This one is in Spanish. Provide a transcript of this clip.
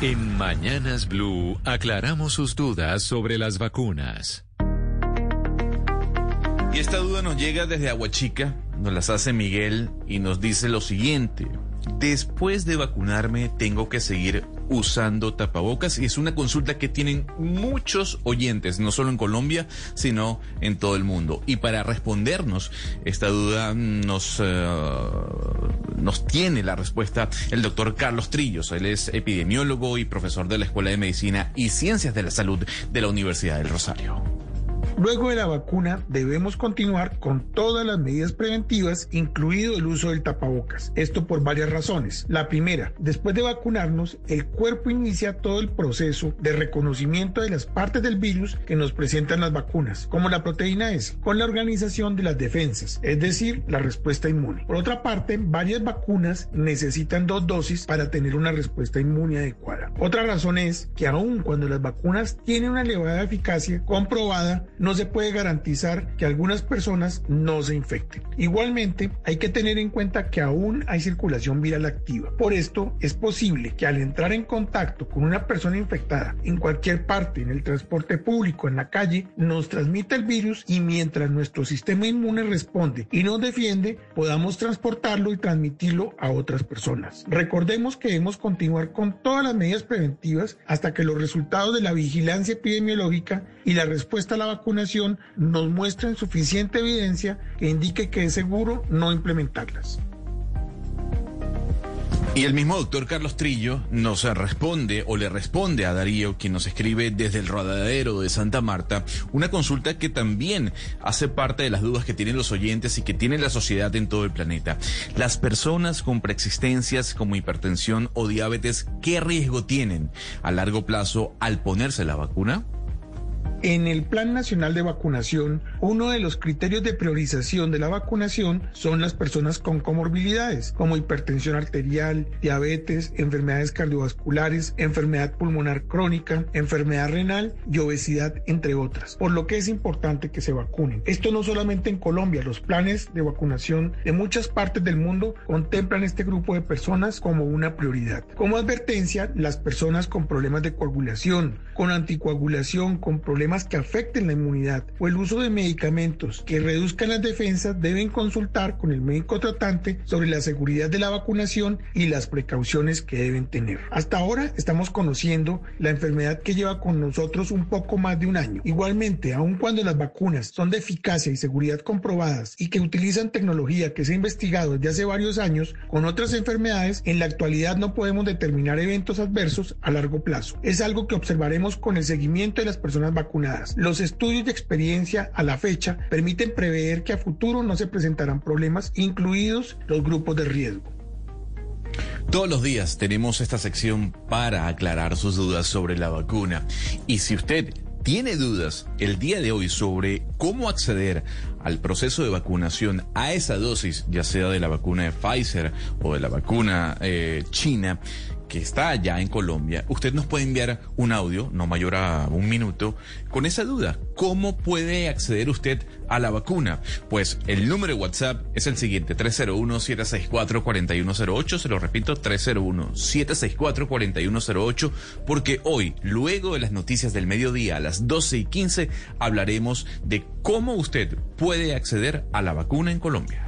En Mañanas Blue aclaramos sus dudas sobre las vacunas. Y esta duda nos llega desde Aguachica, nos las hace Miguel y nos dice lo siguiente. Después de vacunarme tengo que seguir usando tapabocas y es una consulta que tienen muchos oyentes, no solo en Colombia, sino en todo el mundo. Y para respondernos esta duda nos, eh, nos tiene la respuesta el doctor Carlos Trillos. Él es epidemiólogo y profesor de la Escuela de Medicina y Ciencias de la Salud de la Universidad del Rosario. Luego de la vacuna debemos continuar con todas las medidas preventivas, incluido el uso del tapabocas. Esto por varias razones. La primera, después de vacunarnos, el cuerpo inicia todo el proceso de reconocimiento de las partes del virus que nos presentan las vacunas, como la proteína S, con la organización de las defensas, es decir, la respuesta inmune. Por otra parte, varias vacunas necesitan dos dosis para tener una respuesta inmune adecuada. Otra razón es que aun cuando las vacunas tienen una elevada eficacia comprobada, se puede garantizar que algunas personas no se infecten. Igualmente, hay que tener en cuenta que aún hay circulación viral activa. Por esto, es posible que al entrar en contacto con una persona infectada en cualquier parte, en el transporte público, en la calle, nos transmita el virus y mientras nuestro sistema inmune responde y nos defiende, podamos transportarlo y transmitirlo a otras personas. Recordemos que debemos continuar con todas las medidas preventivas hasta que los resultados de la vigilancia epidemiológica y la respuesta a la vacuna nos muestren suficiente evidencia que indique que es seguro no implementarlas. Y el mismo doctor Carlos Trillo nos responde o le responde a Darío, quien nos escribe desde el rodadero de Santa Marta, una consulta que también hace parte de las dudas que tienen los oyentes y que tiene la sociedad en todo el planeta. Las personas con preexistencias como hipertensión o diabetes, ¿qué riesgo tienen a largo plazo al ponerse la vacuna? En el Plan Nacional de Vacunación, uno de los criterios de priorización de la vacunación son las personas con comorbilidades, como hipertensión arterial, diabetes, enfermedades cardiovasculares, enfermedad pulmonar crónica, enfermedad renal y obesidad, entre otras, por lo que es importante que se vacunen. Esto no solamente en Colombia, los planes de vacunación de muchas partes del mundo contemplan este grupo de personas como una prioridad. Como advertencia, las personas con problemas de coagulación, con anticoagulación, con problemas que afecten la inmunidad o el uso de medicamentos que reduzcan las defensas deben consultar con el médico tratante sobre la seguridad de la vacunación y las precauciones que deben tener. Hasta ahora estamos conociendo la enfermedad que lleva con nosotros un poco más de un año. Igualmente, aun cuando las vacunas son de eficacia y seguridad comprobadas y que utilizan tecnología que se ha investigado desde hace varios años con otras enfermedades, en la actualidad no podemos determinar eventos adversos a largo plazo. Es algo que observaremos con el seguimiento de las personas los estudios de experiencia a la fecha permiten prever que a futuro no se presentarán problemas, incluidos los grupos de riesgo. Todos los días tenemos esta sección para aclarar sus dudas sobre la vacuna. Y si usted tiene dudas el día de hoy sobre cómo acceder al proceso de vacunación a esa dosis, ya sea de la vacuna de Pfizer o de la vacuna eh, china, que está allá en Colombia, usted nos puede enviar un audio, no mayor a un minuto, con esa duda. ¿Cómo puede acceder usted a la vacuna? Pues el número de WhatsApp es el siguiente, 301-764-4108, se lo repito, 301-764-4108, porque hoy, luego de las noticias del mediodía a las 12 y 15, hablaremos de cómo usted puede acceder a la vacuna en Colombia.